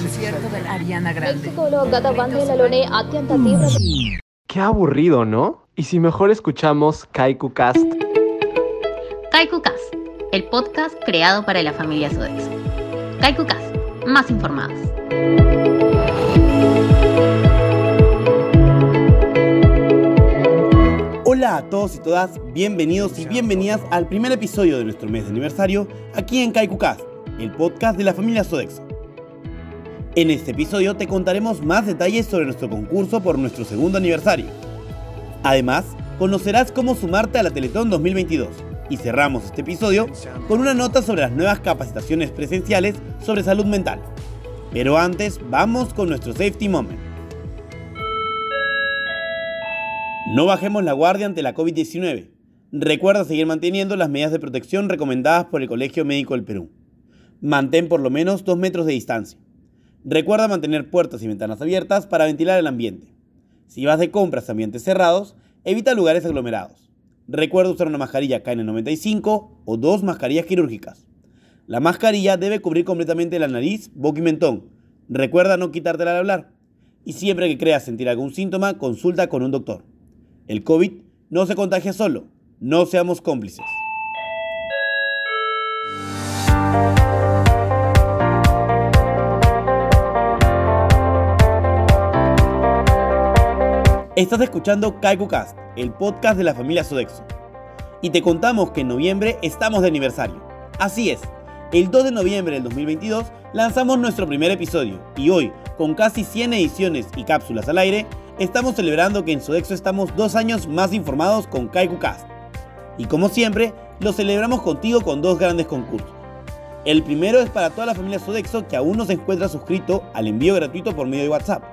concierto de Ariana Grande. మెక్సికోలో గత వందేళ్లలోనే అత్యంత తీవ్ర Qué aburrido, ¿no? ¿Y si mejor escuchamos Kaiku Cast? KaikuCast, el podcast creado para la familia Sodexo. KaikuCast, más informados. Hola a todos y todas, bienvenidos y bienvenidas al primer episodio de nuestro mes de aniversario aquí en KaikuCast, el podcast de la familia Sodexo. En este episodio te contaremos más detalles sobre nuestro concurso por nuestro segundo aniversario. Además, conocerás cómo sumarte a la Teletón 2022 y cerramos este episodio con una nota sobre las nuevas capacitaciones presenciales sobre salud mental. Pero antes, vamos con nuestro safety moment. No bajemos la guardia ante la COVID-19. Recuerda seguir manteniendo las medidas de protección recomendadas por el Colegio Médico del Perú. Mantén por lo menos 2 metros de distancia. Recuerda mantener puertas y ventanas abiertas para ventilar el ambiente. Si vas de compras a ambientes cerrados, evita lugares aglomerados. Recuerda usar una mascarilla KN95 o dos mascarillas quirúrgicas. La mascarilla debe cubrir completamente la nariz, boca y mentón. Recuerda no quitártela al hablar. Y siempre que creas sentir algún síntoma, consulta con un doctor. El COVID no se contagia solo. No seamos cómplices. Estás escuchando KaikuCast, el podcast de la familia Sodexo. Y te contamos que en noviembre estamos de aniversario. Así es, el 2 de noviembre del 2022 lanzamos nuestro primer episodio y hoy, con casi 100 ediciones y cápsulas al aire, estamos celebrando que en Sodexo estamos dos años más informados con KaikuCast. Y como siempre, lo celebramos contigo con dos grandes concursos. El primero es para toda la familia Sodexo que aún no se encuentra suscrito al envío gratuito por medio de WhatsApp.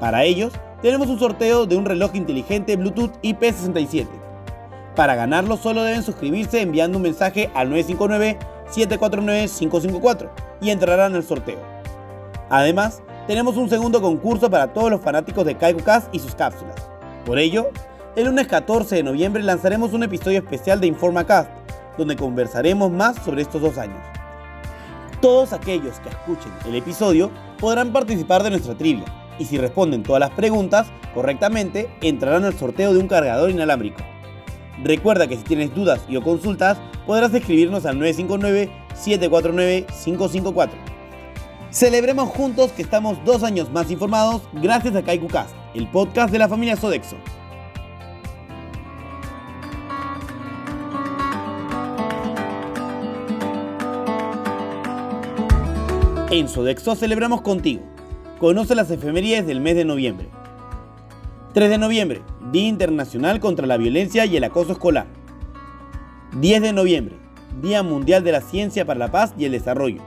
Para ellos, tenemos un sorteo de un reloj inteligente Bluetooth IP67. Para ganarlo solo deben suscribirse enviando un mensaje al 959-749-554 y entrarán al sorteo. Además, tenemos un segundo concurso para todos los fanáticos de KaikuCast y sus cápsulas. Por ello, el lunes 14 de noviembre lanzaremos un episodio especial de InformaCast, donde conversaremos más sobre estos dos años. Todos aquellos que escuchen el episodio podrán participar de nuestra trivia, y si responden todas las preguntas correctamente, entrarán al sorteo de un cargador inalámbrico. Recuerda que si tienes dudas y o consultas, podrás escribirnos al 959-749-554. Celebremos juntos que estamos dos años más informados gracias a KaikuCast, el podcast de la familia Sodexo. En Sodexo celebramos contigo. Conoce las efemérides del mes de noviembre. 3 de noviembre, Día Internacional contra la Violencia y el Acoso Escolar. 10 de noviembre, Día Mundial de la Ciencia para la Paz y el Desarrollo.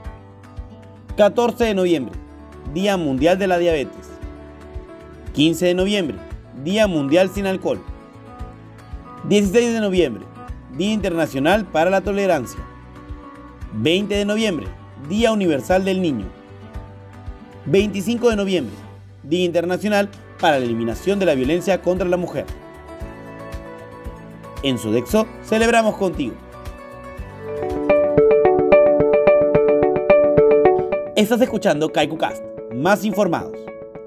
14 de noviembre, Día Mundial de la Diabetes. 15 de noviembre, Día Mundial sin Alcohol. 16 de noviembre, Día Internacional para la Tolerancia. 20 de noviembre, Día Universal del Niño. 25 de noviembre, Día Internacional para la Eliminación de la Violencia contra la Mujer. En Sodexo celebramos contigo. Estás escuchando KaikuCast, más informados.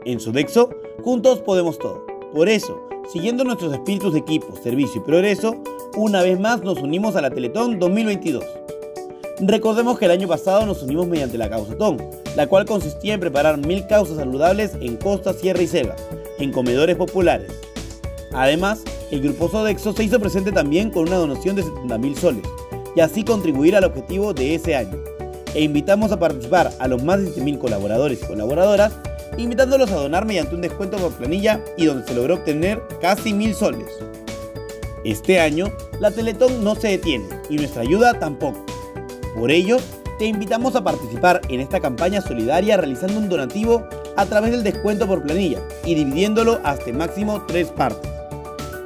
En Sodexo, juntos podemos todo. Por eso, siguiendo nuestros espíritus de equipo, servicio y progreso, una vez más nos unimos a la Teletón 2022. Recordemos que el año pasado nos unimos mediante la Causatón, la cual consistía en preparar mil causas saludables en costa, sierra y selva, en comedores populares. Además, el grupo Sodexo se hizo presente también con una donación de 70 mil soles, y así contribuir al objetivo de ese año. E invitamos a participar a los más de 7.000 colaboradores y colaboradoras, invitándolos a donar mediante un descuento por planilla y donde se logró obtener casi mil soles. Este año, la Teletón no se detiene y nuestra ayuda tampoco. Por ello, te invitamos a participar en esta campaña solidaria realizando un donativo a través del descuento por planilla y dividiéndolo hasta máximo tres partes.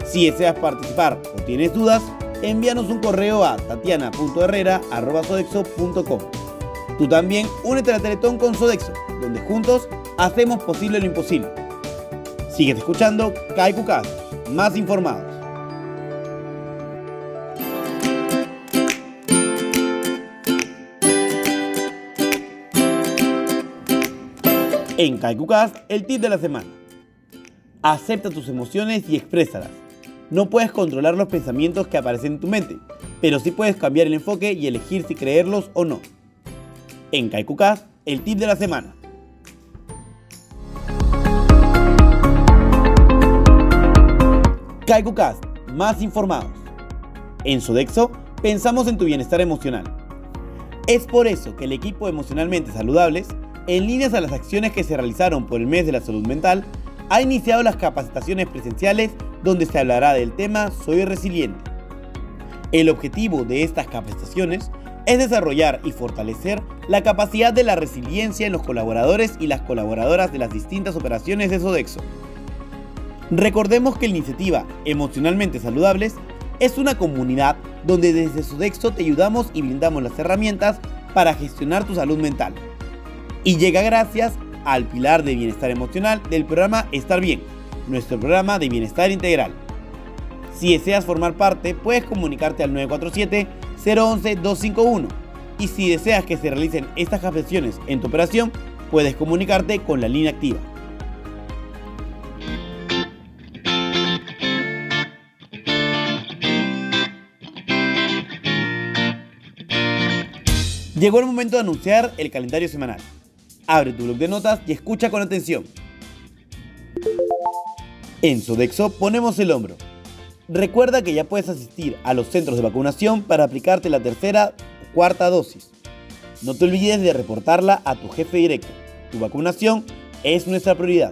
Si deseas participar o tienes dudas, envíanos un correo a tatiana.herrera.sodexo.com. Tú también únete a la Teletón con Sodexo, donde juntos hacemos posible lo imposible. Sigues escuchando KaikuCast, más informados. En KaikuCast, el tip de la semana. Acepta tus emociones y exprésalas. No puedes controlar los pensamientos que aparecen en tu mente, pero sí puedes cambiar el enfoque y elegir si creerlos o no. En KaikuCast, el tip de la semana. KaikuCast, más informados. En Sodexo, pensamos en tu bienestar emocional. Es por eso que el equipo Emocionalmente Saludables, en líneas a las acciones que se realizaron por el mes de la salud mental, ha iniciado las capacitaciones presenciales donde se hablará del tema Soy resiliente. El objetivo de estas capacitaciones es desarrollar y fortalecer la capacidad de la resiliencia en los colaboradores y las colaboradoras de las distintas operaciones de Sodexo. Recordemos que la iniciativa Emocionalmente Saludables es una comunidad donde desde Sodexo te ayudamos y brindamos las herramientas para gestionar tu salud mental. Y llega gracias al pilar de bienestar emocional del programa Estar Bien, nuestro programa de bienestar integral. Si deseas formar parte, puedes comunicarte al 947-011-251. Y si deseas que se realicen estas captaciones en tu operación, puedes comunicarte con la línea activa. Llegó el momento de anunciar el calendario semanal. Abre tu blog de notas y escucha con atención. En Sodexo ponemos el hombro. Recuerda que ya puedes asistir a los centros de vacunación para aplicarte la tercera o cuarta dosis. No te olvides de reportarla a tu jefe directo. Tu vacunación es nuestra prioridad.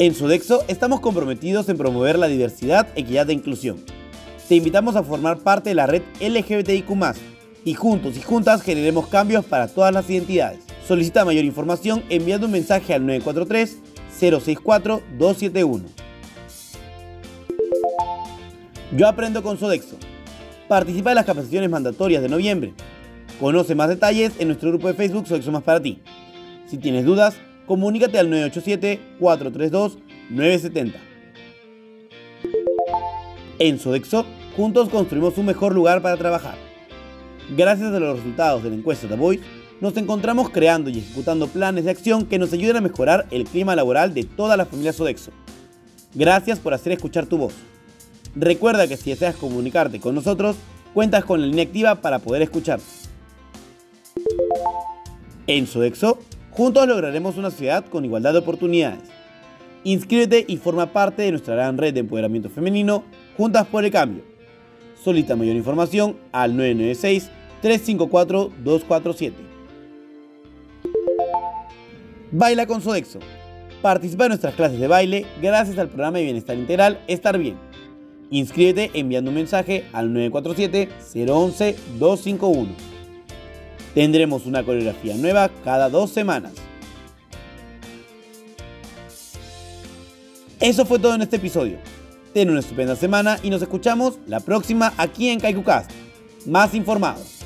En Sodexo estamos comprometidos en promover la diversidad, equidad e inclusión te invitamos a formar parte de la red LGBTIQ y juntos y juntas generemos cambios para todas las identidades. Solicita mayor información enviando un mensaje al 943-064-271. Yo aprendo con Sodexo. Participa en las capacitaciones mandatorias de noviembre. Conoce más detalles en nuestro grupo de Facebook Sodexo Más para ti. Si tienes dudas, comunícate al 987-432-970. En Sodexo Juntos construimos un mejor lugar para trabajar. Gracias a los resultados de la encuesta de Voice, nos encontramos creando y ejecutando planes de acción que nos ayuden a mejorar el clima laboral de toda la familia Sodexo. Gracias por hacer escuchar tu voz. Recuerda que si deseas comunicarte con nosotros, cuentas con la línea activa para poder escuchar. En Sodexo, juntos lograremos una sociedad con igualdad de oportunidades. Inscríbete y forma parte de nuestra gran red de empoderamiento femenino, Juntas por el Cambio. Solicita mayor información al 996-354-247. Baila con Sodexo. Participa en nuestras clases de baile gracias al programa de bienestar integral Estar Bien. Inscríbete enviando un mensaje al 947-011-251. Tendremos una coreografía nueva cada dos semanas. Eso fue todo en este episodio. Ten una estupenda semana y nos escuchamos la próxima aquí en KaikuCast. Más informados.